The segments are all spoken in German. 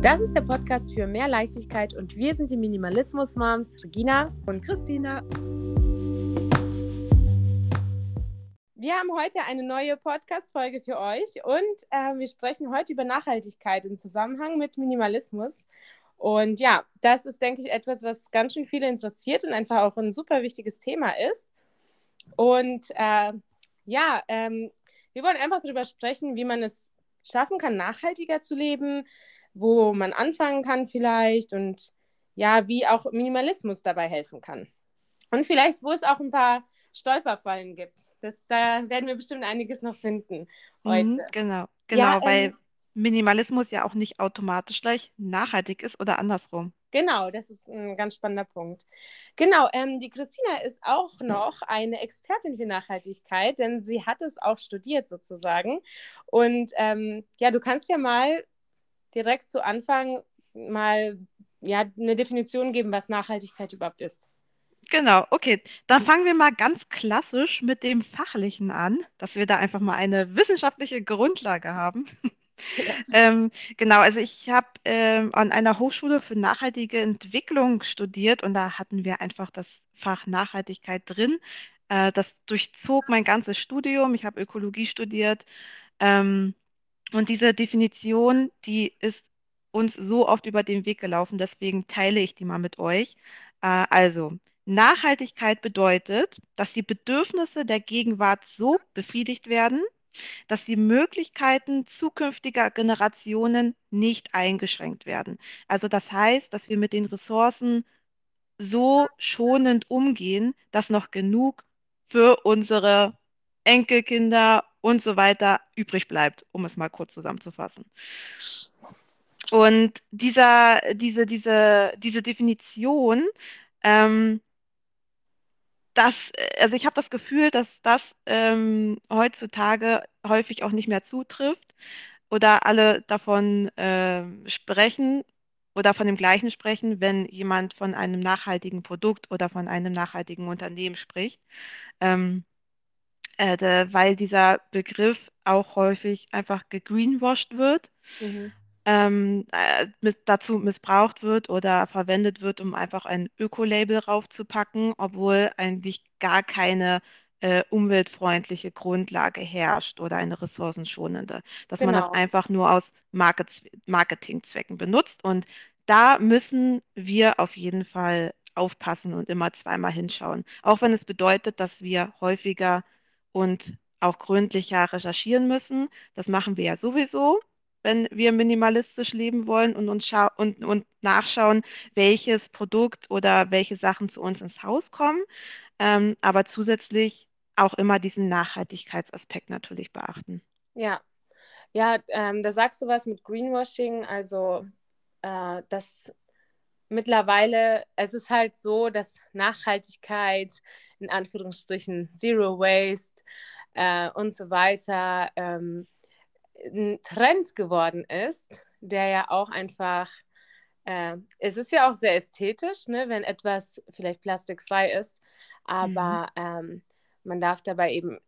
Das ist der Podcast für mehr Leichtigkeit und wir sind die Minimalismus-Moms Regina und Christina. Wir haben heute eine neue Podcast-Folge für euch und äh, wir sprechen heute über Nachhaltigkeit im Zusammenhang mit Minimalismus. Und ja, das ist, denke ich, etwas, was ganz schön viele interessiert und einfach auch ein super wichtiges Thema ist. Und äh, ja, ähm, wir wollen einfach darüber sprechen, wie man es schaffen kann, nachhaltiger zu leben, wo man anfangen kann vielleicht und ja, wie auch Minimalismus dabei helfen kann. Und vielleicht, wo es auch ein paar Stolperfallen gibt. Das, da werden wir bestimmt einiges noch finden heute. Mhm, genau, genau, ja, weil ähm, Minimalismus ja auch nicht automatisch gleich nachhaltig ist oder andersrum. Genau, das ist ein ganz spannender Punkt. Genau, ähm, die Christina ist auch noch eine Expertin für Nachhaltigkeit, denn sie hat es auch studiert sozusagen. Und ähm, ja, du kannst ja mal direkt zu Anfang mal ja, eine Definition geben, was Nachhaltigkeit überhaupt ist. Genau, okay. Dann fangen wir mal ganz klassisch mit dem Fachlichen an, dass wir da einfach mal eine wissenschaftliche Grundlage haben. Ja. ähm, genau, also ich habe ähm, an einer Hochschule für nachhaltige Entwicklung studiert und da hatten wir einfach das Fach Nachhaltigkeit drin. Äh, das durchzog mein ganzes Studium. Ich habe Ökologie studiert. Ähm, und diese Definition, die ist uns so oft über den Weg gelaufen, deswegen teile ich die mal mit euch. Äh, also, Nachhaltigkeit bedeutet, dass die Bedürfnisse der Gegenwart so befriedigt werden, dass die Möglichkeiten zukünftiger Generationen nicht eingeschränkt werden. Also das heißt, dass wir mit den Ressourcen so schonend umgehen, dass noch genug für unsere Enkelkinder und so weiter übrig bleibt, um es mal kurz zusammenzufassen. Und dieser, diese, diese, diese Definition, ähm, das, also ich habe das Gefühl, dass das ähm, heutzutage häufig auch nicht mehr zutrifft oder alle davon äh, sprechen oder von dem Gleichen sprechen, wenn jemand von einem nachhaltigen Produkt oder von einem nachhaltigen Unternehmen spricht. Ähm, äh, weil dieser Begriff auch häufig einfach gegreenwashed wird, mhm. ähm, äh, mit, dazu missbraucht wird oder verwendet wird, um einfach ein Öko-Label raufzupacken, obwohl eigentlich gar keine äh, umweltfreundliche Grundlage herrscht oder eine ressourcenschonende, dass genau. man das genau. einfach nur aus Market Marketingzwecken benutzt. Und da müssen wir auf jeden Fall aufpassen und immer zweimal hinschauen. Auch wenn es bedeutet, dass wir häufiger und auch gründlicher recherchieren müssen. Das machen wir ja sowieso, wenn wir minimalistisch leben wollen und uns und, und nachschauen, welches Produkt oder welche Sachen zu uns ins Haus kommen. Ähm, aber zusätzlich auch immer diesen Nachhaltigkeitsaspekt natürlich beachten. Ja, ja, ähm, da sagst du was mit Greenwashing, also äh, das mittlerweile, es ist halt so, dass Nachhaltigkeit in Anführungsstrichen Zero Waste äh, und so weiter ähm, ein Trend geworden ist, der ja auch einfach, äh, es ist ja auch sehr ästhetisch, ne, wenn etwas vielleicht plastikfrei ist, aber mhm. ähm, man darf dabei eben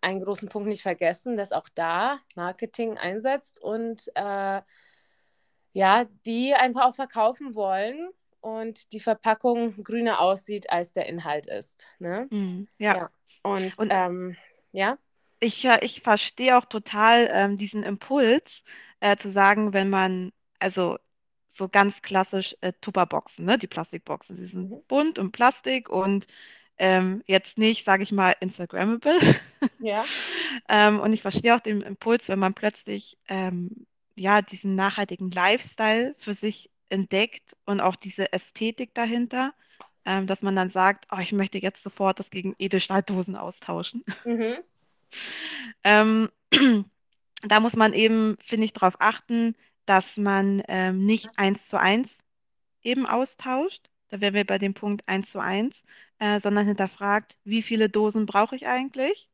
einen großen Punkt nicht vergessen, dass auch da Marketing einsetzt und äh, ja, die einfach auch verkaufen wollen und die Verpackung grüner aussieht, als der Inhalt ist. Ne? Mm, ja. ja. Und, und ähm, ja. Ich, ich verstehe auch total ähm, diesen Impuls, äh, zu sagen, wenn man, also so ganz klassisch äh, Tupperboxen, ne? die Plastikboxen, sie sind mhm. bunt und Plastik und ähm, jetzt nicht, sage ich mal, Instagrammable. Ja. ähm, und ich verstehe auch den Impuls, wenn man plötzlich ähm, ja diesen nachhaltigen Lifestyle für sich entdeckt und auch diese Ästhetik dahinter, ähm, dass man dann sagt, oh, ich möchte jetzt sofort das gegen Edelstahldosen austauschen. Mhm. ähm, da muss man eben, finde ich, darauf achten, dass man ähm, nicht eins zu eins eben austauscht. Da wären wir bei dem Punkt eins zu eins, äh, sondern hinterfragt, wie viele Dosen brauche ich eigentlich?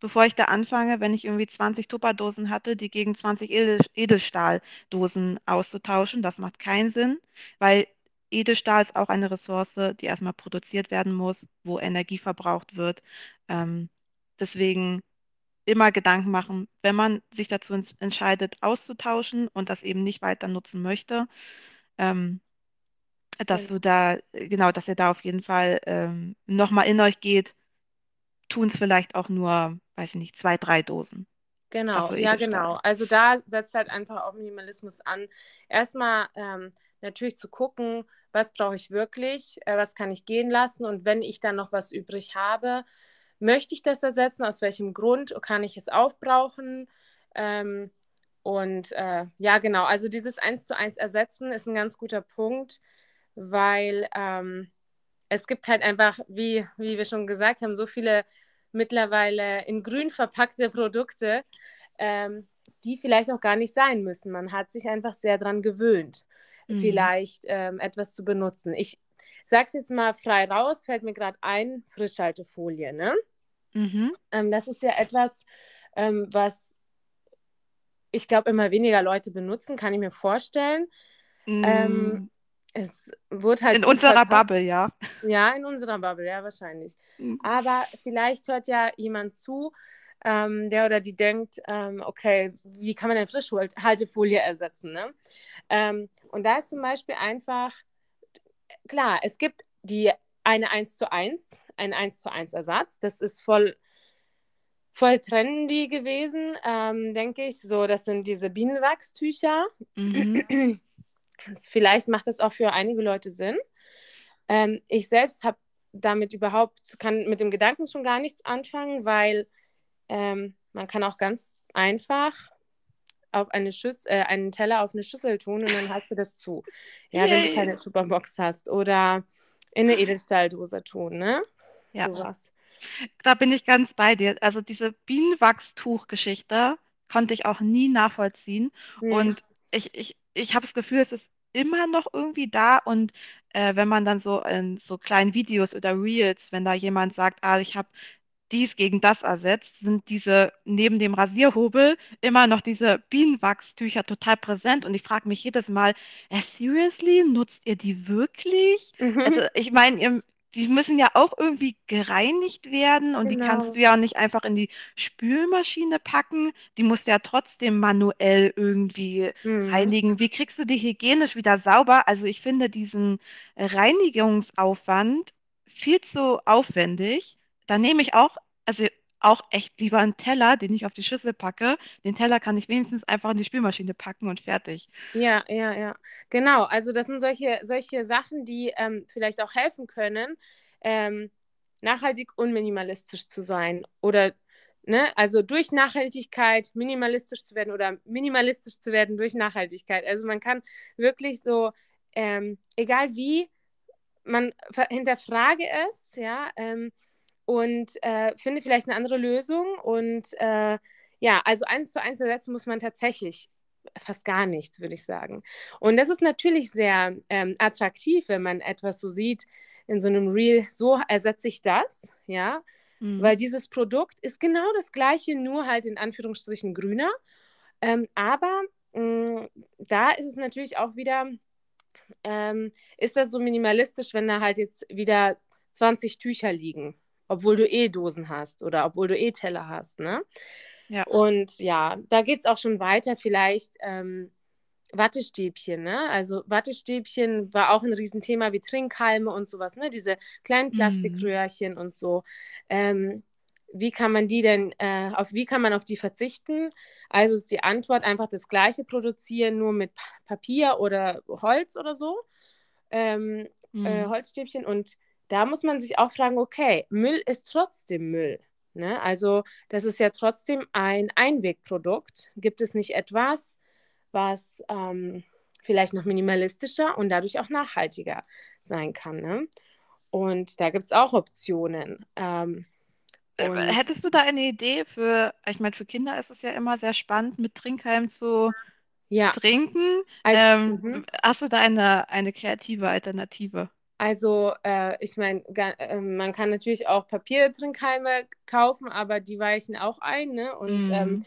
Bevor ich da anfange, wenn ich irgendwie 20 Tupperdosen hatte, die gegen 20 Edel Edelstahldosen auszutauschen. Das macht keinen Sinn, weil Edelstahl ist auch eine Ressource, die erstmal produziert werden muss, wo Energie verbraucht wird. Ähm, deswegen immer Gedanken machen, wenn man sich dazu ents- entscheidet, auszutauschen und das eben nicht weiter nutzen möchte, ähm, dass du Genau. da, genau, dass ihr da auf jeden Fall ähm, nochmal in euch geht, tun es vielleicht auch nur, weiß ich nicht, zwei, drei Dosen, Genau, ja, genau. Also da setzt halt einfach auch Minimalismus an. Erstmal ähm, natürlich zu gucken, was brauche ich wirklich, äh, was kann ich gehen lassen und wenn ich dann noch was übrig habe, möchte ich das ersetzen? Aus welchem Grund kann ich es aufbrauchen? Ähm, und äh, ja, genau. Also dieses Eins zu eins Ersetzen ist ein ganz guter Punkt, weil ähm, es gibt halt einfach, wie, wie wir schon gesagt haben, so viele mittlerweile in grün verpackte Produkte, ähm, die vielleicht auch gar nicht sein müssen. Man hat sich einfach sehr daran gewöhnt, Mhm. vielleicht ähm, etwas zu benutzen. Ich sage es jetzt mal frei raus, fällt mir gerade ein, Frischhaltefolie. Ne? Mhm. Ähm, das ist ja etwas, ähm, was ich glaube, immer weniger Leute benutzen, kann ich mir vorstellen. Mm, es wird halt In unserer. Bubble, ja. Ja, in unserer Bubble, ja, wahrscheinlich. Mm, Aber vielleicht hört ja jemand zu, ähm, der oder die denkt, ähm, okay, wie kann man denn Frischhaltefolie ersetzen? Ne? Ähm, und da ist zum Beispiel einfach, klar, es gibt die eine eins zu eins, ein eins zu eins Ersatz. Das ist voll, voll trendy gewesen, ähm, denke ich. So, das sind diese Bienenwachstücher. Mhm. Vielleicht macht das auch für einige Leute Sinn. Ähm, ich selbst habe damit überhaupt, kann mit dem Gedanken schon gar nichts anfangen, weil ähm, man kann auch ganz einfach auf eine Schüssel, äh, einen Teller auf eine Schüssel tun und dann hast du das zu. Ja, wenn du keine Tupperbox hast oder in eine Edelstahldose tun, ne? Ja, Sowas. da bin ich ganz bei dir. Also diese Bienenwachstuch-Geschichte konnte ich auch nie nachvollziehen. Hm. Und ich, ich, ich habe das Gefühl, es ist immer noch irgendwie da. Und äh, wenn man dann so in so kleinen Videos oder Reels, wenn da jemand sagt, ah, ich habe dies gegen das ersetzt, sind diese neben dem Rasierhobel immer noch diese Bienenwachstücher total präsent. Und ich frage mich jedes Mal, äh, seriously, nutzt ihr die wirklich? Also Mhm. ich meine, ihr, die müssen ja auch irgendwie gereinigt werden und die kannst Genau. du ja auch nicht einfach in die Spülmaschine packen. Die musst du ja trotzdem manuell irgendwie Mhm. reinigen. Wie kriegst du die hygienisch wieder sauber? Also ich finde diesen Reinigungsaufwand viel zu aufwendig. Da nehme ich auch, also auch echt lieber einen Teller, den ich auf die Schüssel packe. Den Teller kann ich wenigstens einfach in die Spülmaschine packen und fertig. Ja, ja, ja. Genau, also das sind solche, solche Sachen, die ähm, vielleicht auch helfen können, ähm, nachhaltig und minimalistisch zu sein. Oder, ne, also durch Nachhaltigkeit minimalistisch zu werden oder minimalistisch zu werden durch Nachhaltigkeit. Also man kann wirklich so, ähm, egal wie, man hinterfrage es, ja, ähm, und äh, finde vielleicht eine andere Lösung. Und äh, ja, also eins zu eins ersetzen muss man tatsächlich fast gar nichts, würde ich sagen. Und das ist natürlich sehr ähm, attraktiv, wenn man etwas so sieht in so einem Reel, so ersetze ich das, ja, Mhm. weil dieses Produkt ist genau das gleiche, nur halt in Anführungsstrichen grüner. Ähm, aber mh, da ist es natürlich auch wieder ähm, ist das so minimalistisch, wenn da halt jetzt wieder 20 Tücher liegen, obwohl du eh Dosen hast oder obwohl du eh Teller hast, ne? Ja. Und ja, da geht es auch schon weiter, vielleicht ähm, Wattestäbchen, ne? Also Wattestäbchen war auch ein Riesenthema wie Trinkhalme und sowas, ne? Diese kleinen Mhm. Plastikröhrchen und so. Ähm, wie kann man die denn, äh, auf wie kann man auf die verzichten? Also ist die Antwort einfach das gleiche produzieren, nur mit Pa- Papier oder Holz oder so, ähm, äh, Mhm. Holzstäbchen. Und da muss man sich auch fragen, okay, Müll ist trotzdem Müll. Ne? Also das ist ja trotzdem ein Einwegprodukt. Gibt es nicht etwas, was ähm, vielleicht noch minimalistischer und dadurch auch nachhaltiger sein kann? Ne? Und da gibt es auch Optionen. Ähm, Äh, Hättest du da eine Idee für, ich meine, für Kinder ist es ja immer sehr spannend, mit Trinkhalm zu ja, trinken. also, Ähm, mhm. hast du da eine, eine kreative Alternative? Also, äh, ich meine, äh, man kann natürlich auch Papiertrinkhalme kaufen, aber die weichen auch ein, ne? Und ähm, Mhm.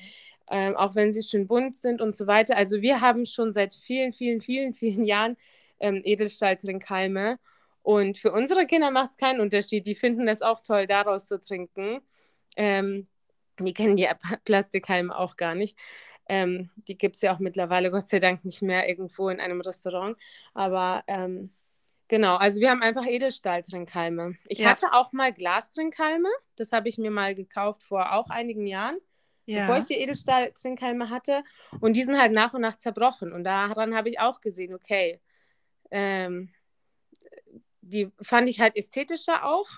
ähm, auch wenn sie schön bunt sind und so weiter. Also, wir haben schon seit vielen, vielen, vielen, vielen Jahren ähm, Edelstahltrinkhalme. Und für unsere Kinder macht es keinen Unterschied. Die finden das auch toll, daraus zu trinken. Ähm, Die kennen die Plastikhalme auch gar nicht. Ähm, die gibt es ja auch mittlerweile, Gott sei Dank, nicht mehr irgendwo in einem Restaurant. Aber ähm, genau, also wir haben einfach Edelstahltrinkhalme. Ich Ja, hatte auch mal Glastrinkhalme. Das habe ich mir mal gekauft vor auch einigen Jahren, bevor ich ja. die Edelstahltrinkhalme hatte. Und die sind halt nach und nach zerbrochen. Und daran habe ich auch gesehen, okay, ähm, die fand ich halt ästhetischer auch.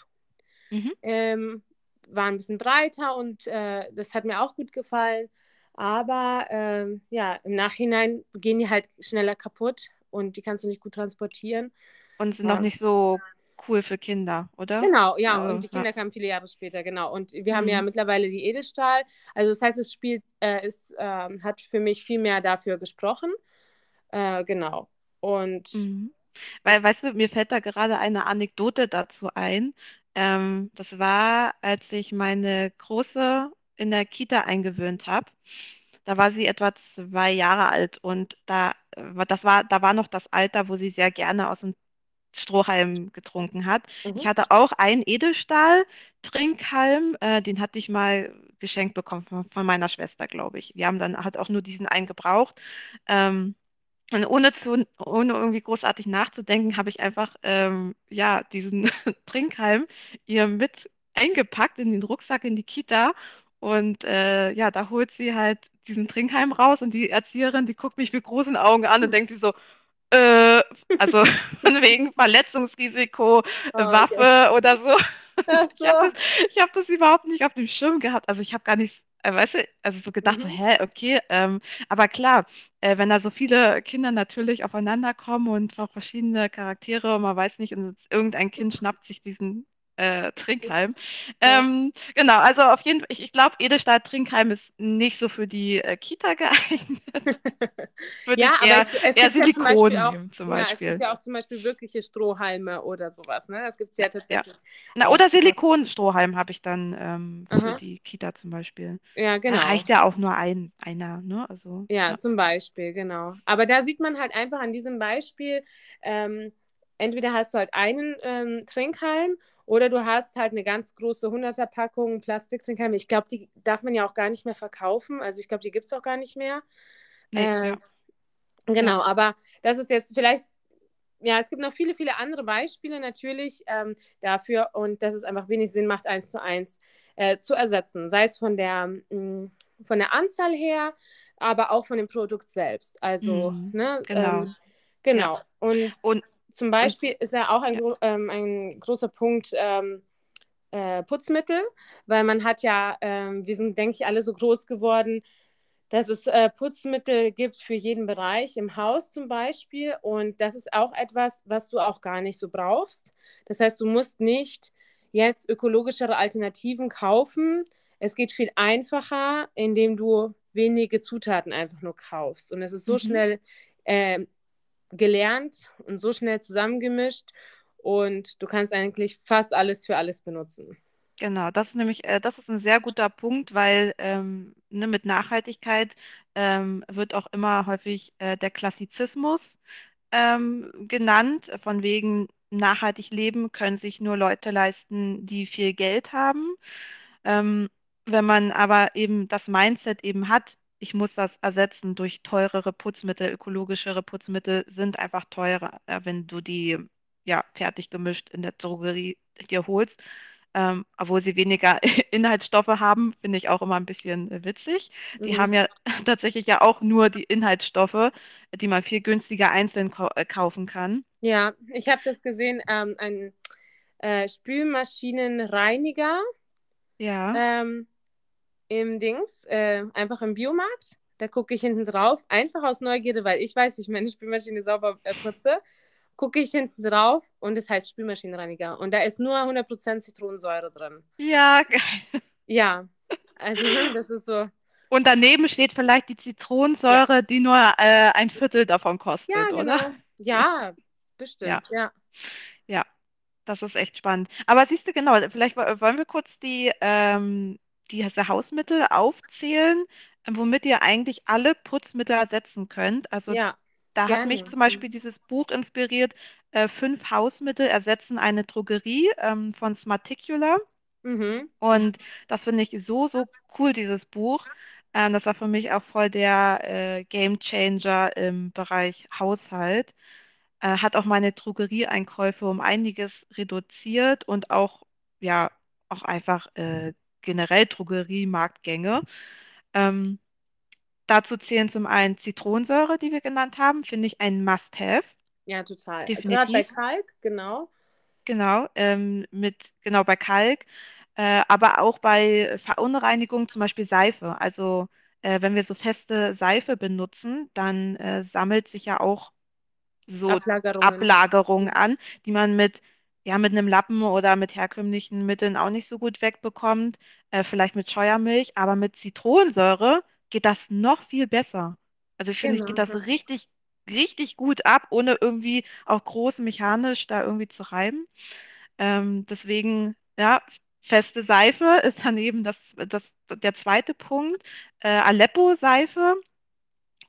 Mhm. Ähm, war ein bisschen breiter und äh, das hat mir auch gut gefallen. Aber ähm, ja, im Nachhinein gehen die halt schneller kaputt und die kannst du nicht gut transportieren. Und sind noch Ja, nicht so cool für Kinder, oder? genau, ja, und Also, die ja. Kinder kamen viele Jahre später, genau. Und wir haben ja Mhm. mittlerweile die Edelstahl. Also das heißt, es spielt, äh, es ähm, hat für mich viel mehr dafür gesprochen. Äh, genau. Und Mhm. Weil, weißt du, mir fällt da gerade eine Anekdote dazu ein. Ähm, das war, als ich meine Große in der Kita eingewöhnt habe. Da war sie etwa zwei Jahre alt und da, äh, das war, da war noch das Alter, wo sie sehr gerne aus dem Strohhalm getrunken hat. Ich mhm. hatte auch einen Edelstahl-Trinkhalm, äh, den hatte ich mal geschenkt bekommen von, von meiner Schwester, glaube ich. Wir haben dann halt auch nur diesen einen gebraucht. Ähm, und ohne, zu, ohne irgendwie großartig nachzudenken, habe ich einfach ähm, ja, diesen Trinkhalm ihr mit eingepackt in den Rucksack in die Kita. Und äh, ja, da holt sie halt diesen Trinkhalm raus und die Erzieherin, die guckt mich mit großen Augen an und denkt sich so, äh, also von wegen Verletzungsrisiko, Oh, okay. Waffe oder so. Ach Ich habe so. das, hab das überhaupt nicht auf dem Schirm gehabt. Also ich habe gar nicht, äh, weißt du, also so gedacht, so, Mhm. hä, okay, ähm, aber klar, äh, wenn da so viele Kinder natürlich aufeinander kommen und auch verschiedene Charaktere und man weiß nicht, und irgendein Kind schnappt sich diesen äh, Trinkhalm. Ja. Ähm, genau, also auf jeden Fall, ich, ich glaube, Edelstahl-Trinkhalm ist nicht so für die äh, Kita geeignet. Ja, ich aber eher, es, es eher gibt ja zum Beispiel auch, nehmen, zum ja, es gibt Beispiel. ja auch zum Beispiel wirkliche Strohhalme oder sowas, ne? Das gibt es ja Ja. tatsächlich Na, auch. oder Silikonstrohhalm habe ich dann ähm, für Aha. die Kita zum Beispiel. Ja, Da genau. reicht ja auch nur ein, einer, ne? Also, Ja, ja. zum Beispiel, genau. Aber da sieht man halt einfach an diesem Beispiel, ähm, entweder hast du halt einen ähm, Trinkhalm oder du hast halt eine ganz große 100er Packung Plastiktrinkhalme. Ich glaube, die darf man ja auch gar nicht mehr verkaufen. Also ich glaube, die gibt es auch gar nicht mehr. Nee, Äh, ja, ja. genau, aber das ist jetzt vielleicht, ja, es gibt noch viele, viele andere Beispiele natürlich ähm, dafür und dass es einfach wenig Sinn macht, eins zu eins äh, zu ersetzen. Sei es von der, mh, von der Anzahl her, aber auch von dem Produkt selbst. Also, Mhm. ne, Genau. ähm, Ja. genau. Und Und, zum Beispiel ist ja auch ein, ja. ähm, ein großer Punkt ähm, äh, Putzmittel, weil man hat ja, ähm, wir sind, denke ich, alle so groß geworden, dass es äh, Putzmittel gibt für jeden Bereich, im Haus zum Beispiel. Und das ist auch etwas, was du auch gar nicht so brauchst. Das heißt, du musst nicht jetzt ökologischere Alternativen kaufen. Es geht viel einfacher, indem du wenige Zutaten einfach nur kaufst. Und es ist so Mhm. schnell äh, gelernt und so schnell zusammengemischt. Und du kannst eigentlich fast alles für alles benutzen. Genau, das ist nämlich, äh, das ist ein sehr guter Punkt, weil ähm, ne, mit Nachhaltigkeit ähm, wird auch immer häufig äh, der Klassizismus ähm, genannt, von wegen nachhaltig leben können sich nur Leute leisten, die viel Geld haben. Ähm, wenn man aber eben das Mindset eben hat, ich muss das ersetzen durch teurere Putzmittel, ökologischere Putzmittel sind einfach teurer, äh, wenn du die ja fertig gemischt in der Drogerie dir holst. Ähm, obwohl sie weniger Inhaltsstoffe haben, finde ich auch immer ein bisschen äh, witzig. Sie Mhm. haben ja tatsächlich ja auch nur die Inhaltsstoffe, die man viel günstiger einzeln kau äh, kaufen kann. Ja, ich habe das gesehen, ähm, ein äh, Spülmaschinenreiniger Ja, ähm, im Dings, äh, einfach im Biomarkt. Da gucke ich hinten drauf, einfach aus Neugierde, weil ich weiß, wie ich meine Spülmaschine sauber äh, putze. Gucke ich hinten drauf und es heißt Spülmaschinenreiniger. Und da ist nur 100% Zitronensäure drin. ja, geil. Ja, also ne, das ist so. Und daneben steht vielleicht die Ja, Zitronensäure, die nur äh, ein Viertel davon ja, kostet, oder? genau. Ja, Ja, bestimmt, ja. ja, das ist echt spannend. Aber siehst du, genau, vielleicht wo- wollen wir kurz die, ähm, diese Hausmittel aufzählen, äh, womit ihr eigentlich alle Putzmittel ersetzen könnt. Also Ja, da hat mich gerne. zum Beispiel dieses Buch inspiriert, äh, Fünf Hausmittel ersetzen eine Drogerie ähm, von Smarticula. Mhm. Und das finde ich so, so cool, dieses Buch. Ähm, das war für mich auch voll der äh, Game Changer im Bereich Haushalt. Äh, hat auch meine Drogerieeinkäufe um einiges reduziert und auch, ja, auch einfach äh, generell Drogeriemarktgänge. Ähm, dazu zählen zum einen Zitronensäure, die wir genannt haben, finde ich ein Must-have, Ja, total. Gerade bei definitiv. Kalk, genau. Genau, ähm, mit, genau bei Kalk, äh, aber auch bei Verunreinigung, zum Beispiel Seife. Also äh, wenn wir so feste Seife benutzen, dann äh, sammelt sich ja auch so Ablagerungen. Ablagerungen an, die man mit, ja, mit einem Lappen oder mit herkömmlichen Mitteln auch nicht so gut wegbekommt. Äh, vielleicht mit Scheuermilch, aber mit Zitronensäure geht das noch viel besser. Also ich finde, ich geht Genau. das richtig, richtig gut ab, ohne irgendwie auch groß mechanisch da irgendwie zu reiben. Ähm, deswegen, ja, feste Seife ist dann eben das, das, der zweite Punkt. Äh, Aleppo-Seife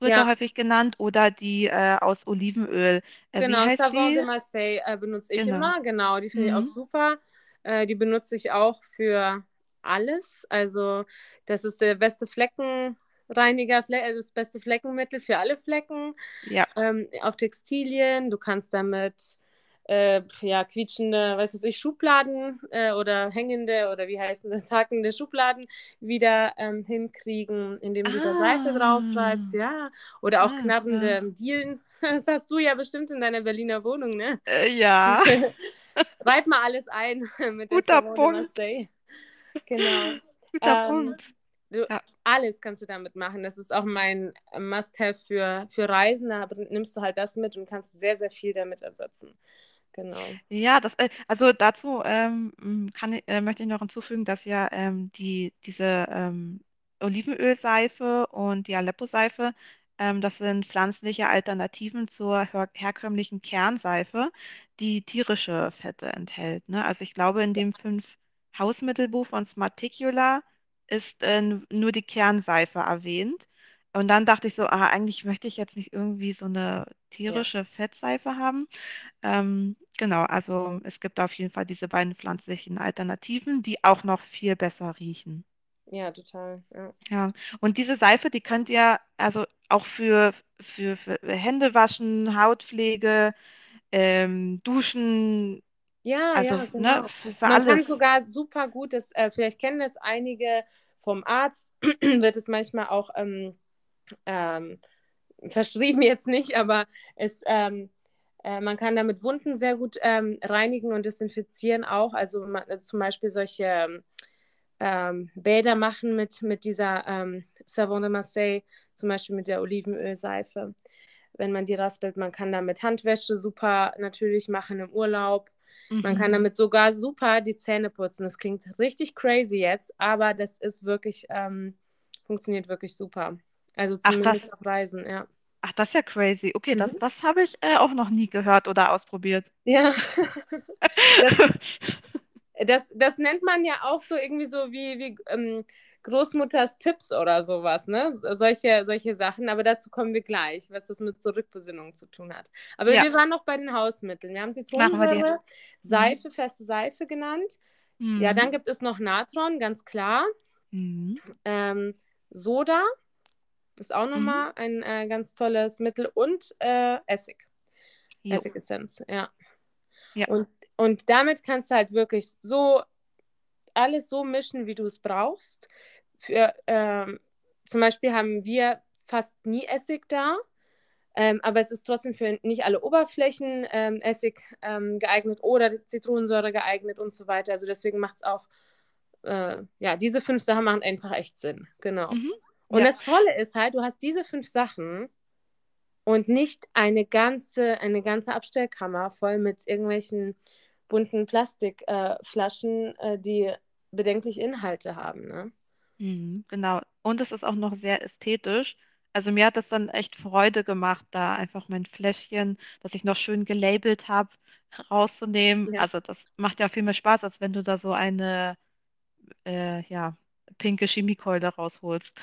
wird da Ja, häufig genannt oder die äh, aus Olivenöl. Äh, genau. Savon de? Marseille äh, benutze ich Genau. immer. Genau, die finde ich auch Mhm. super. Äh, die benutze ich auch für alles. Also, das ist der beste Fleckenreiniger, Fle äh, das beste Fleckenmittel für alle Flecken. Ja. ähm, auf Textilien. Du kannst damit äh, ja, quietschende, weiß was ich, Schubladen äh, oder hängende oder wie heißen das, hakende Schubladen wieder ähm, hinkriegen, indem du da Seife drauf schreibst, Ah, ja. Oder auch ah, ja. knarrende Dielen. Das hast du ja bestimmt in deiner Berliner Wohnung, ne? Äh, ja, Reib mal alles ein mit guter Punkt. Genau. guter Ähm, Punkt. du, Ja. alles kannst du damit machen. Das ist auch mein Must-have für, für Reisen. Da nimmst du halt das mit und kannst sehr, sehr viel damit ersetzen. Genau. Ja, das, äh, also dazu ähm, kann, äh, möchte ich noch hinzufügen, dass ja ähm, die, diese ähm, Olivenölseife und die Aleppo-Seife, ähm, das sind pflanzliche Alternativen zur her herkömmlichen Kernseife, die tierische Fette enthält. Ne? Also ich glaube, in dem fünf Hausmittelbuch von Smarticula ist äh, nur die Kernseife erwähnt. Und dann dachte ich so, ah, eigentlich möchte ich jetzt nicht irgendwie so eine Ja, tierische Fettseife haben. Ähm, genau, also es gibt auf jeden Fall diese beiden pflanzlichen Alternativen, die auch noch viel besser riechen. ja, total. Ja, Ja, und diese Seife, die könnt ihr also auch für, für, für Händewaschen, Hautpflege, ähm, Duschen, ja, also ja, ne, genau. für, für Man kann alles. sogar super gut, das, äh, vielleicht kennen das einige vom Arzt, wird es manchmal auch ähm, ähm, verschrieben jetzt nicht, aber es, ähm, äh, man kann damit Wunden sehr gut ähm, reinigen und desinfizieren auch. Also man, äh, zum Beispiel solche ähm, Bäder machen mit, mit dieser ähm, Savon de Marseille, zum Beispiel mit der Olivenölseife. Wenn man die raspelt, man kann damit Handwäsche super natürlich machen im Urlaub. Man kann Mhm. damit sogar super die Zähne putzen. Das klingt richtig crazy jetzt, aber das ist wirklich, ähm, funktioniert wirklich super. Also Ach, das, zumindest auf Reisen, ja. ach, das ist ja crazy. Okay, das, Mhm. das habe ich äh, auch noch nie gehört oder ausprobiert. Ja, das, das, das nennt man ja auch so irgendwie so wie, wie ähm, Großmutters Tipps oder sowas, ne? Solche, solche Sachen, aber dazu kommen wir gleich, was das mit Zurückbesinnung zu tun hat. Aber Ja, wir waren noch bei den Hausmitteln. Wir haben. Zitronensäure, Mhm. Seife, feste Seife genannt. Ja, Mhm. dann gibt es noch Natron, ganz klar. Mhm. Ähm, Soda ist auch Mhm. nochmal ein äh, ganz tolles Mittel und äh, Essig, Jo. Essigessenz, ja. Ja. Und, und damit kannst du halt wirklich so alles so mischen, wie du es brauchst. Für, ähm, zum Beispiel haben wir fast nie Essig da, ähm, aber es ist trotzdem für nicht alle Oberflächen ähm, Essig ähm, geeignet oder Zitronensäure geeignet und so weiter. Also deswegen macht es auch, äh, ja, diese fünf Sachen machen einfach echt Sinn. Genau. Mhm. Und Ja. das Tolle ist halt, du hast diese fünf Sachen und nicht eine ganze, eine ganze Abstellkammer voll mit irgendwelchen bunten Plastikflaschen, äh, die bedenkliche Inhalte haben. Ne? Mhm, genau. Und es ist auch noch sehr ästhetisch. Also mir hat es dann echt Freude gemacht, da einfach mein Fläschchen, das ich noch schön gelabelt habe, rauszunehmen. Ja. Also das macht ja viel mehr Spaß, als wenn du da so eine äh, ja, pinke Chemiekeule rausholst,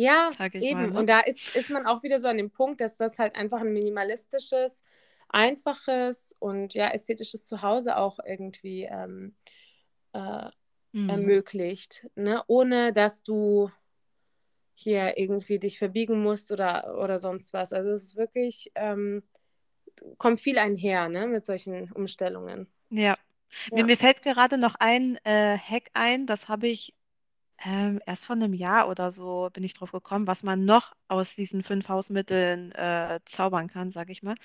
Ja, ich mal, eben. ne? Und da ist, ist man auch wieder so an dem Punkt, dass das halt einfach ein minimalistisches, einfaches und ja, ästhetisches Zuhause auch irgendwie ähm, äh, Mhm. ermöglicht, ne? Ohne dass du hier irgendwie dich verbiegen musst oder, oder sonst was. Also es ist wirklich, ähm, kommt viel einher, ne, mit solchen Umstellungen. Ja. Mir, Ja, mir fällt gerade noch ein äh, Hack ein, das habe ich ähm, erst vor einem Jahr oder so bin ich drauf gekommen, was man noch aus diesen fünf Hausmitteln äh, zaubern kann, sage ich mal.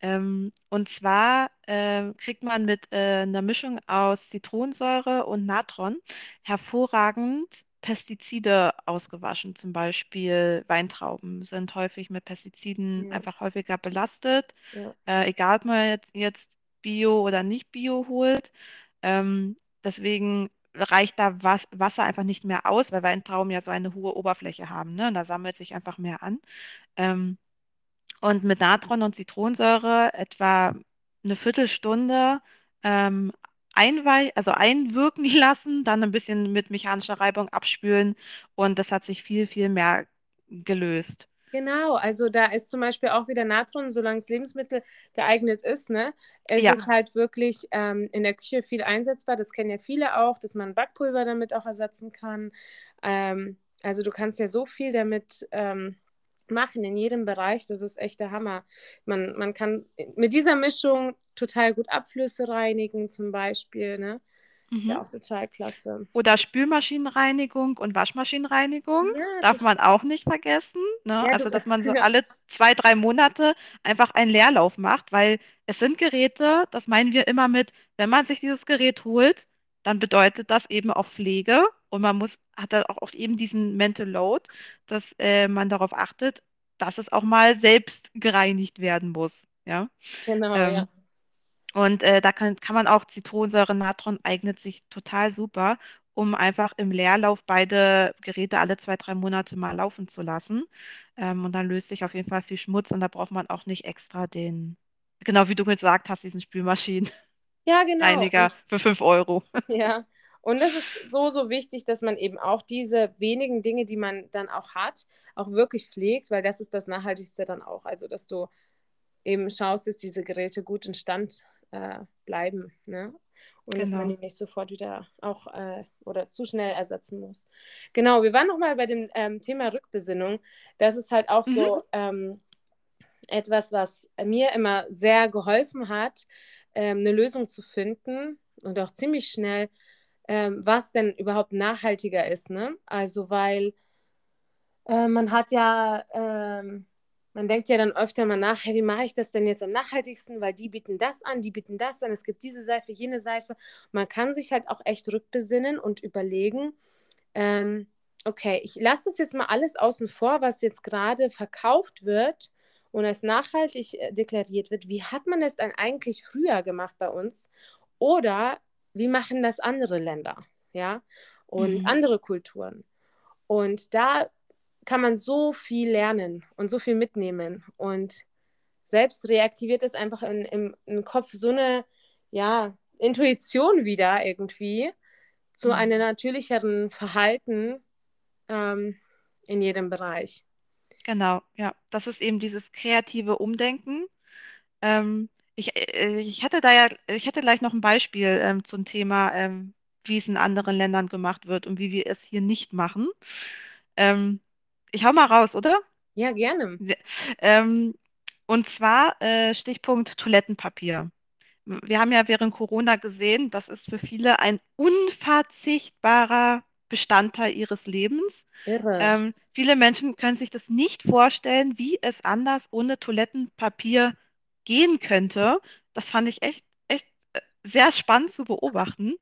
Ähm, und zwar ähm, kriegt man mit äh, einer Mischung aus Zitronensäure und Natron hervorragend Pestizide ausgewaschen. Zum Beispiel Weintrauben sind häufig mit Pestiziden ja, einfach häufiger belastet. ja. Äh, egal, ob man jetzt, jetzt Bio oder nicht Bio holt. Ähm, deswegen reicht da was, Wasser einfach nicht mehr aus, weil Weintrauben ja so eine hohe Oberfläche haben. Ne? Und da sammelt sich einfach mehr an. Ähm, und mit Natron und Zitronensäure etwa eine Viertelstunde ähm, einwei also einwirken lassen, dann ein bisschen mit mechanischer Reibung abspülen und das hat sich viel, viel mehr gelöst. Genau, also da ist zum Beispiel auch wieder Natron, solange es Lebensmittel geeignet ist, ne, ist Ja, es halt wirklich ähm, in der Küche viel einsetzbar. Das kennen ja viele auch, dass man Backpulver damit auch ersetzen kann. Ähm, also du kannst ja so viel damit ähm, machen in jedem Bereich, das ist echt der Hammer. Man, man kann mit dieser Mischung total gut Abflüsse reinigen, zum Beispiel, ne? Ist mhm. ja auch total klasse. Oder Spülmaschinenreinigung und Waschmaschinenreinigung Ja, darf man auch nicht vergessen. Ne? Ja, Also, dass man so alle zwei, drei Monate einfach einen Leerlauf macht, weil es sind Geräte, das meinen wir immer mit, wenn man sich dieses Gerät holt, dann bedeutet das eben auch Pflege und man muss, hat da auch, eben diesen Mental Load, dass äh, man darauf achtet, dass es auch mal selbst gereinigt werden muss. Ja. genau, ja. Und äh, da kann, kann man auch Zitronensäure, Natron eignet sich total super, um einfach im Leerlauf beide Geräte alle zwei, drei Monate mal laufen zu lassen. Ähm, und dann löst sich auf jeden Fall viel Schmutz und da braucht man auch nicht extra den, genau wie du gesagt hast, diesen Spülmaschinenreiniger Ja, genau. Und für 5 Euro. Ja, und das ist so, so wichtig, dass man eben auch diese wenigen Dinge, die man dann auch hat, auch wirklich pflegt, weil das ist das Nachhaltigste dann auch. Also, dass du eben schaust, dass diese Geräte gut in Stand äh, bleiben, ne? Und dass man die Genau. nicht sofort wieder auch äh, oder zu schnell ersetzen muss. Genau, wir waren nochmal bei dem ähm, Thema Rückbesinnung. Das ist halt auch Mhm, so ähm, etwas, was mir immer sehr geholfen hat, ähm, eine Lösung zu finden und auch ziemlich schnell ähm, was denn überhaupt nachhaltiger ist, ne? Also, weil äh, man hat ja, ähm, man denkt ja dann öfter mal nach, hey, wie mache ich das denn jetzt am nachhaltigsten? Weil die bieten das an, die bieten das an, es gibt diese Seife, jene Seife. Man kann sich halt auch echt rückbesinnen und überlegen, ähm, okay, ich lasse das jetzt mal alles außen vor, was jetzt gerade verkauft wird und als nachhaltig äh, deklariert wird. Wie hat man das dann eigentlich früher gemacht bei uns? Oder wie machen das andere Länder? Ja, und mhm, andere Kulturen. Und da kann man so viel lernen und so viel mitnehmen. Und selbst reaktiviert es einfach in, im, im Kopf so eine, ja, Intuition wieder irgendwie zu einem mhm. natürlicheren Verhalten ähm, in jedem Bereich. Genau, ja. Das ist eben dieses kreative Umdenken. Ähm, ich, äh, ich hatte da ja, ich hätte gleich noch ein Beispiel ähm, zum Thema, ähm, wie es in anderen Ländern gemacht wird und wie wir es hier nicht machen. Ähm, ich hau mal raus, oder? Ja, gerne. Ja. Ähm, und zwar äh, Stichpunkt Toilettenpapier. Wir haben ja während Corona gesehen, das ist für viele ein unverzichtbarer Bestandteil ihres Lebens. Irre. Ähm, viele Menschen können sich das nicht vorstellen, wie es anders ohne Toilettenpapier gehen könnte. Das fand ich echt, echt äh, sehr spannend zu beobachten.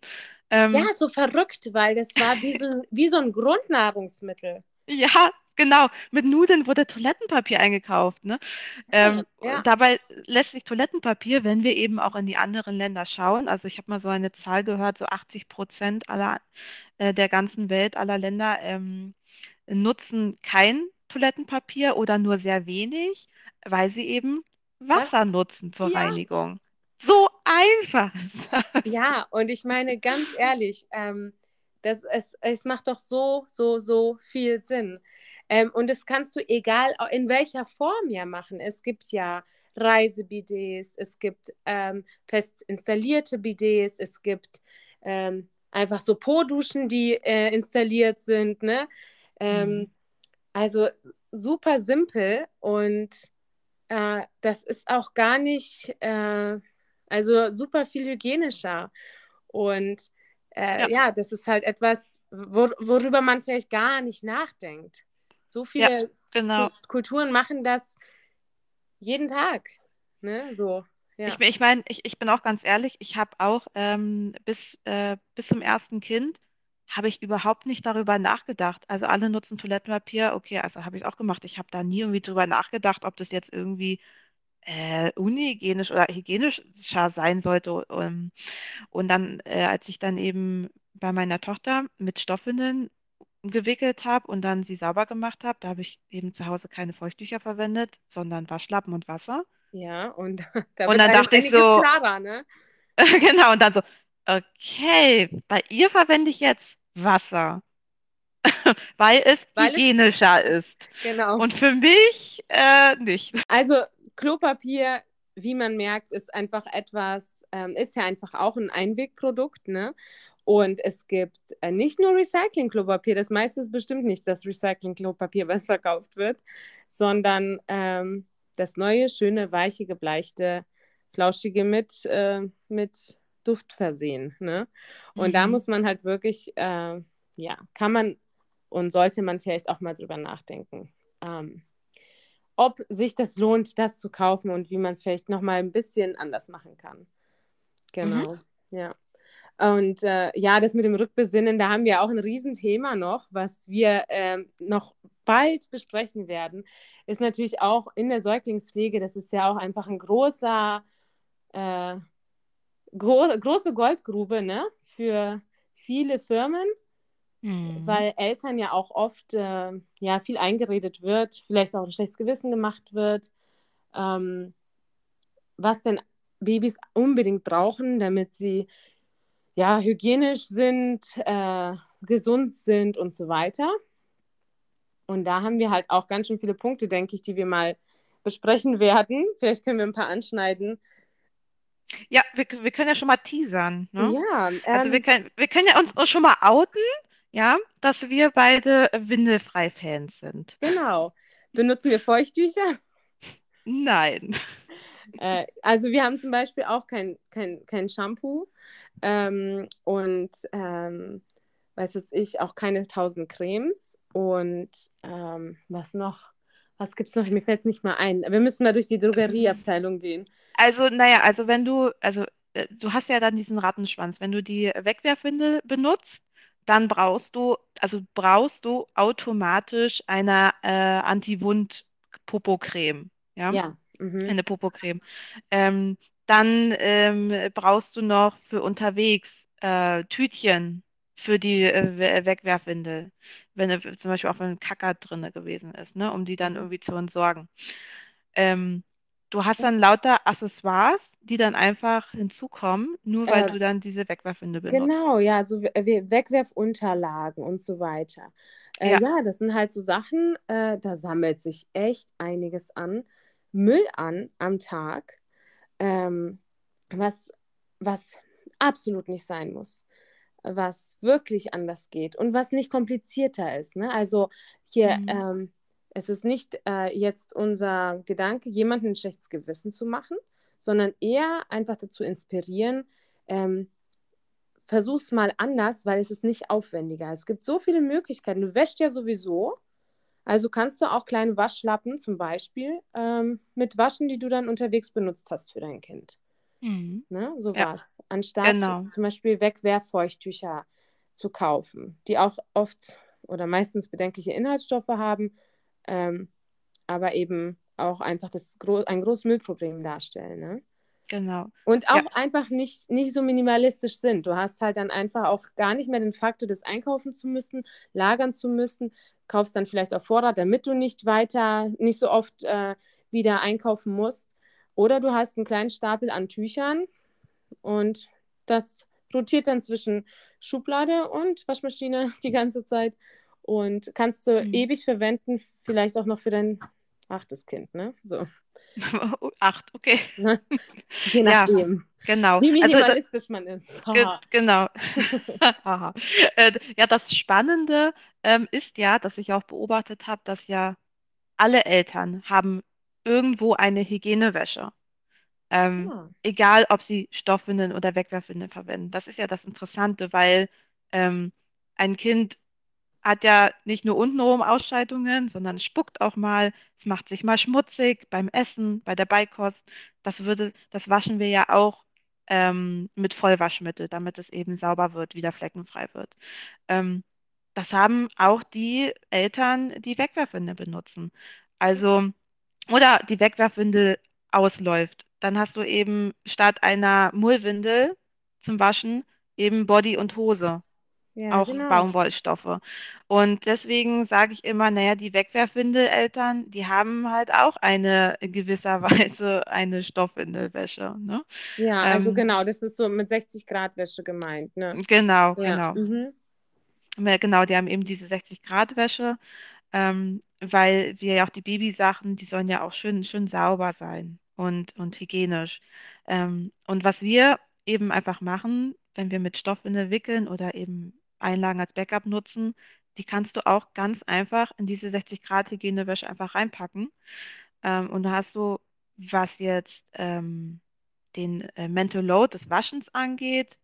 Ja, Ähm, so verrückt, weil das war wie so ein, wie so ein Grundnahrungsmittel. ja, genau. Mit Nudeln wurde Toilettenpapier eingekauft, ne? Ähm, Ja, dabei lässt sich Toilettenpapier, wenn wir eben auch in die anderen Länder schauen, also ich habe mal so eine Zahl gehört, so 80 Prozent aller äh, der ganzen Welt, aller Länder ähm, nutzen kein Toilettenpapier oder nur sehr wenig, weil sie eben was? Wasser nutzen zur Ja, Reinigung. So einfach. Ja, und ich meine ganz ehrlich, ähm, das, es, es macht doch so, so, so viel Sinn. Ähm, und das kannst du egal in welcher Form ja machen. Es gibt ja Reisebidets, es gibt ähm, fest installierte Bidets, es gibt ähm, einfach so Po-Duschen, die äh, installiert sind, ne? Ähm, Mhm. also super simpel und äh, das ist auch gar nicht, äh, also super viel hygienischer. Und Ja, äh, ja, das ist halt etwas, wor worüber man vielleicht gar nicht nachdenkt. So ja, viele genau. Kul- Kulturen machen das jeden Tag, ne? So, Ich, ja. ich meine, ich, ich bin auch ganz ehrlich, ich habe auch ähm, bis, äh, bis zum ersten Kind habe ich überhaupt nicht darüber nachgedacht. Also alle nutzen Toilettenpapier, okay, also habe ich auch gemacht. Ich habe da nie irgendwie drüber nachgedacht, ob das jetzt irgendwie äh, unhygienisch oder hygienischer sein sollte. Um, und dann, äh, als ich dann eben bei meiner Tochter mit Stoffwindeln gewickelt habe und dann sie sauber gemacht habe, da habe ich eben zu Hause keine Feuchttücher verwendet, sondern Waschlappen und Wasser. Ja, und da Und dann dachte ich so, klarer, ne? genau, und dann so, okay, bei ihr verwende ich jetzt Wasser, weil es Weil es, hygienischer ist. genau. Und für mich äh, nicht. Also Klopapier, wie man merkt, ist einfach etwas, ähm, ist ja einfach auch ein Einwegprodukt, ne? Und es gibt äh, nicht nur Recycling-Klopapier, das meiste ist bestimmt nicht das Recycling-Klopapier, was verkauft wird, sondern ähm, das neue, schöne, weiche, gebleichte, flauschige mit, äh, mit Duft versehen, ne? Und da Mhm. muss man halt wirklich, äh, ja, kann man und sollte man vielleicht auch mal drüber nachdenken. Ähm, ob sich das lohnt, das zu kaufen und wie man es vielleicht nochmal ein bisschen anders machen kann. Mhm. Genau, ja. Und äh, ja, das mit dem Rückbesinnen, da haben wir auch ein Riesenthema noch, was wir ähm, noch bald besprechen werden, ist natürlich auch in der Säuglingspflege, das ist ja auch einfach ein großer, äh, gro große Goldgrube, ne, für viele Firmen Mhm. weil Eltern ja auch oft äh, ja, viel eingeredet wird, vielleicht auch ein schlechtes Gewissen gemacht wird, ähm, was denn Babys unbedingt brauchen, damit sie ja hygienisch sind, äh, gesund sind und so weiter. Und da haben wir halt auch ganz schön viele Punkte, denke ich, die wir mal besprechen werden. Vielleicht können wir ein paar anschneiden. Ja, wir, wir können ja schon mal teasern, ne? Ja, Also wir ähm, können, wir können ja uns uns schon mal outen, ja, dass wir beide Windelfrei-Fans sind. genau. Benutzen wir Feuchttücher? Nein. Äh, also wir haben zum Beispiel auch kein, kein, kein Shampoo ähm, und ähm, weiß es ich, auch keine tausend Cremes und ähm, was noch? Was gibt es noch? Mir fällt es nicht mal ein. Wir müssen mal durch die Drogerieabteilung gehen. Also, naja, also wenn du, also äh, du hast ja dann diesen Rattenschwanz. Wenn du die Wegwerfwindel benutzt, dann brauchst du, also brauchst du automatisch eine äh, Anti-Wund-Popocreme, ja, Ja. Mhm. eine Popocreme. Ähm, dann ähm, brauchst du noch für unterwegs äh, Tütchen für die äh, We- Wegwerfwindel, wenn äh, zum Beispiel auch wenn ein Kacker drin gewesen ist, ne, um die dann Mhm. irgendwie zu entsorgen. Ähm, du hast dann lauter Accessoires, die dann einfach hinzukommen, nur weil Äh, du dann diese Wegwerfwinde benutzt. genau, ja, so We- Wegwerfunterlagen und so weiter. Äh, Ja, ja, das sind halt so Sachen, äh, da sammelt sich echt einiges an Müll an am Tag. ähm, was, was absolut nicht sein muss, was wirklich anders geht und was nicht komplizierter ist. Ne? Also hier, mhm. ähm, es ist nicht äh, jetzt unser Gedanke, jemandem ein schlechtes Gewissen zu machen, sondern eher einfach dazu inspirieren, ähm, versuch's mal anders, weil es ist nicht aufwendiger. Es gibt so viele Möglichkeiten. Du wäschst ja sowieso. Also kannst du auch kleine Waschlappen zum Beispiel ähm, mit waschen, die du dann unterwegs benutzt hast für dein Kind. Mhm. Ne? Ja, Sowas. Anstatt genau, zum Beispiel Wegwerffeuchttücher zu kaufen, die auch oft oder meistens bedenkliche Inhaltsstoffe haben, ähm, aber eben auch einfach das gro ein großes Müllproblem darstellen. Ne? Genau. Und Ja, auch einfach nicht, nicht so minimalistisch sind. Du hast halt dann einfach auch gar nicht mehr den Faktor des Einkaufen zu müssen, lagern zu müssen, kaufst dann vielleicht auf Vorrat, damit du nicht weiter, nicht so oft äh, wieder einkaufen musst. Oder du hast einen kleinen Stapel an Tüchern und das rotiert dann zwischen Schublade und Waschmaschine die ganze Zeit und kannst du mhm. ewig verwenden, vielleicht auch noch für dein achtes Kind, ne? So, Acht, okay. ne? Je Ja, nachdem. genau. Wie Also, minimalistisch man ist. ge genau. Äh, ja, das Spannende ähm, ist ja, dass ich auch beobachtet habe, dass ja alle Eltern haben irgendwo eine Hygienewäsche. Ähm, Ah, egal, ob sie Stoffwindeln oder Wegwerfwindeln verwenden. Das ist ja das Interessante, weil ähm, ein Kind hat ja nicht nur untenrum Ausscheidungen, sondern spuckt auch mal, es macht sich mal schmutzig beim Essen, bei der Beikost. Das würde, das waschen wir ja auch ähm, mit Vollwaschmittel, damit es eben sauber wird, wieder fleckenfrei wird. Ähm, das haben auch die Eltern, die Wegwerfwindel benutzen. Also, oder die Wegwerfwindel ausläuft. Dann hast du eben statt einer Mullwindel zum Waschen eben Body und Hose ja, auch genau. Baumwollstoffe. Und deswegen sage ich immer, naja, die Wegwerfwindeleltern, die haben halt auch eine in gewisser Weise eine Stoffwindelwäsche, ne? Ja, also Ähm, genau, das ist so mit 60 Grad Wäsche gemeint, ne? genau, Ja. genau. Mhm. Genau, die haben eben diese 60 Grad Wäsche, ähm, weil wir ja auch die Babysachen, die sollen ja auch schön, schön sauber sein und, und hygienisch. Ähm, und was wir eben einfach machen, wenn wir mit Stoffwindel wickeln oder eben Einlagen als Backup nutzen, die kannst du auch ganz einfach in diese 60 Grad Hygienewäsche einfach reinpacken. Ähm, und da hast du, was jetzt ähm, den äh, Mental Load des Waschens angeht,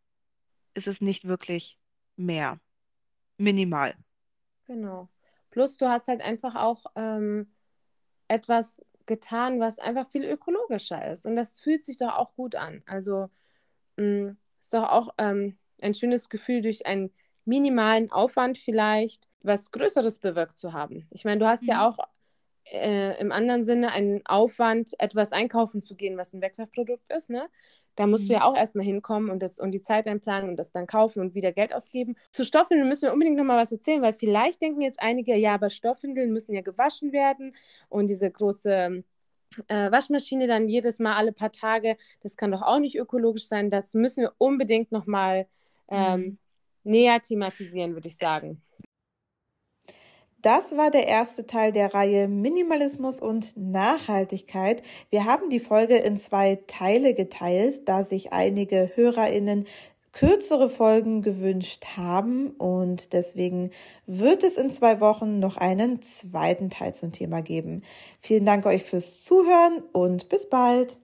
ist es nicht wirklich mehr. Minimal. Genau. Plus du hast halt einfach auch ähm, etwas getan, was einfach viel ökologischer ist. Und das fühlt sich doch auch gut an. Also mh, ist doch auch ähm, ein schönes Gefühl, durch einen minimalen Aufwand vielleicht was Größeres bewirkt zu haben. Ich meine, du hast ja Mhm. auch äh, im anderen Sinne einen Aufwand, etwas einkaufen zu gehen, was ein Wegwerfprodukt ist, ne? Da musst du Mhm. ja auch erstmal hinkommen und, das, und die Zeit einplanen und das dann kaufen und wieder Geld ausgeben. Zu Stoffwindeln müssen wir unbedingt nochmal was erzählen, weil vielleicht denken jetzt einige, ja, aber Stoffwindeln müssen ja gewaschen werden und diese große äh, Waschmaschine dann jedes Mal alle paar Tage, das kann doch auch nicht ökologisch sein. Das müssen wir unbedingt nochmal ähm, Mhm. Näher thematisieren, würde ich sagen. Das war der erste Teil der Reihe Minimalismus und Nachhaltigkeit. Wir haben die Folge in zwei Teile geteilt, da sich einige Hörerinnen kürzere Folgen gewünscht haben und deswegen wird es in zwei Wochen noch einen zweiten Teil zum Thema geben. Vielen Dank euch fürs Zuhören und bis bald.